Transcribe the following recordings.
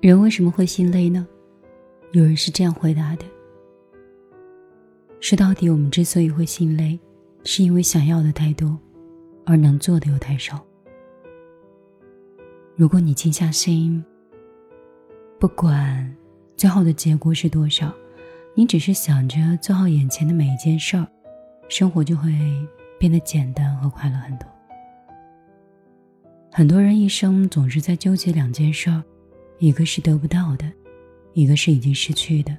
人为什么会心累呢？有人是这样回答的：说到底，我们之所以会心累，是因为想要的太多，而能做的又太少。如果你静下心，不管最后的结果是多少，你只是想着做好眼前的每一件事儿，生活就会变得简单和快乐很多。很多人一生总是在纠结两件事儿。一个是得不到的，一个是已经失去的。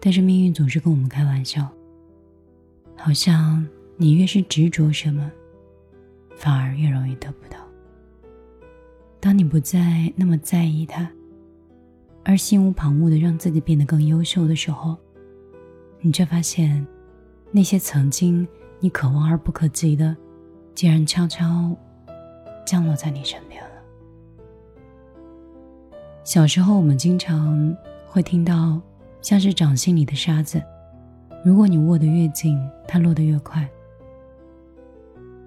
但是命运总是跟我们开玩笑，好像你越是执着什么，反而越容易得不到。当你不再那么在意它，而心无旁骛的让自己变得更优秀的时候，你却发现，那些曾经你可望而不可及的，竟然悄悄降落在你身边。小时候，我们经常会听到，像是掌心里的沙子，如果你握得越紧，它落得越快。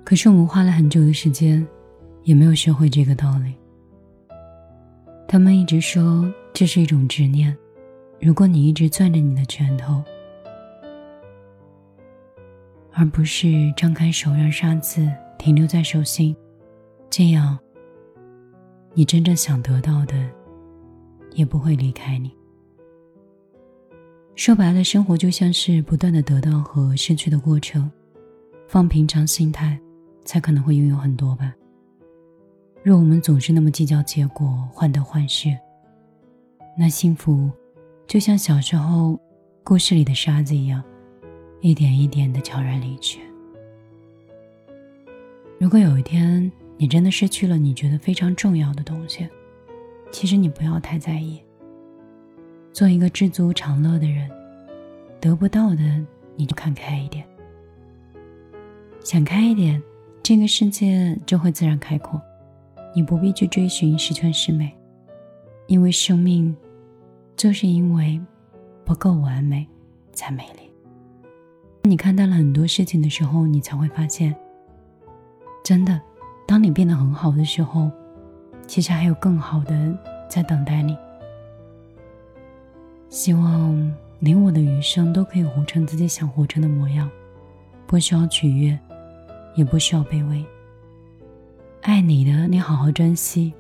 可是我们花了很久的时间，也没有学会这个道理。他们一直说这是一种执念，如果你一直攥着你的拳头，而不是张开手让沙子停留在手心，这样，你真正想得到的。也不会离开你。说白了，生活就像是不断的得到和失去的过程，放平常心态，才可能会拥有很多吧。若我们总是那么计较结果，患得患失，那幸福就像小时候故事里的沙子一样，一点一点的悄然离去。如果有一天你真的失去了你觉得非常重要的东西，其实你不要太在意，做一个知足常乐的人，得不到的你就看开一点，想开一点，这个世界就会自然开阔，你不必去追寻十全十美，因为生命就是因为不够完美才美丽。你看到了很多事情的时候，你才会发现，真的，当你变得很好的时候。其实还有更好的在等待你。希望你我的余生都可以活成自己想活成的模样，不需要取悦，也不需要卑微。爱你的你好好珍惜，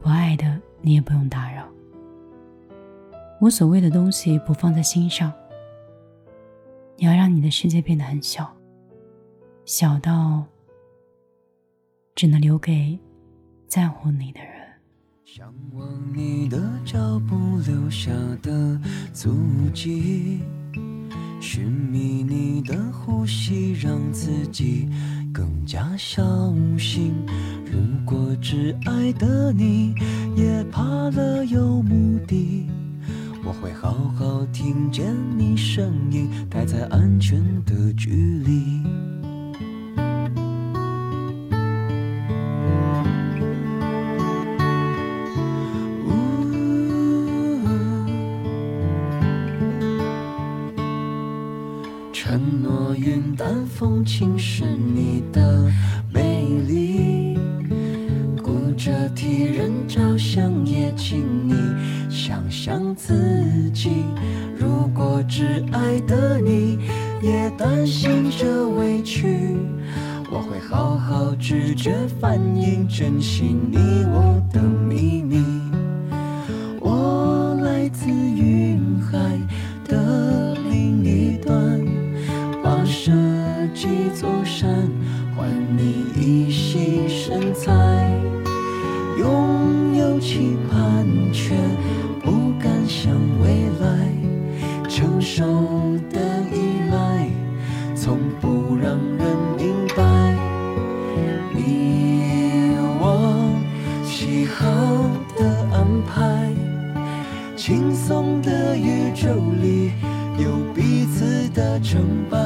不爱的你也不用打扰。无所谓的东西不放在心上。你要让你的世界变得很小，小到只能留给。在乎你的人，向往你的脚步留下的足迹，寻觅你的呼吸，让自己更加小心。如果只爱的你也怕了有目的，我会好好听见你声音，待在安全的距离。云淡风轻是你的美丽，顾着替人着想，也请你想想自己。如果只爱的你也担心着委屈，我会好好拒绝反应，珍惜你我的秘密。成败。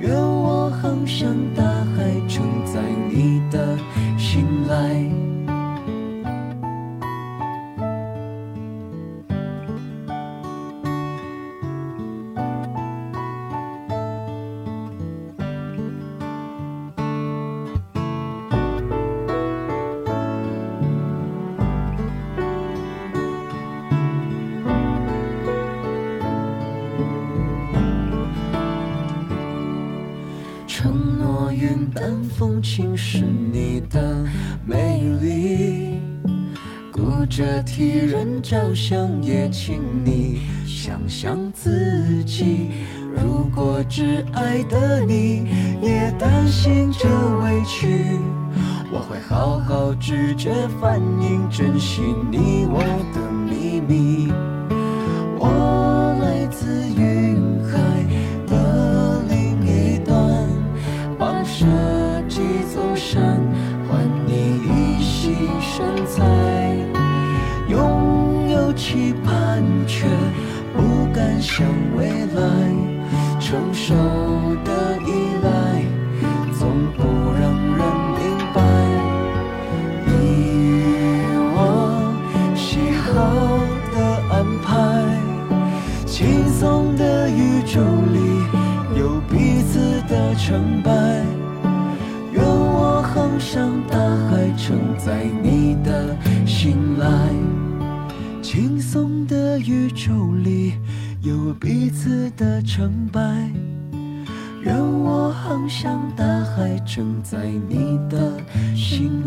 愿我航向大海，承载你的信赖。承诺云淡风轻是你的美丽。顾着替人着想，也请你想想自己。如果只爱的你也担心这委屈，我会好好直觉反应，珍惜你我的秘密。我却不敢想未来。成熟的依赖，总不让人明白。你我喜好的安排，轻松的宇宙里有彼此的成败。愿我航向大海，承载你的信赖。轻松宇宙里有彼此的成败。愿我航向大海，承载你的心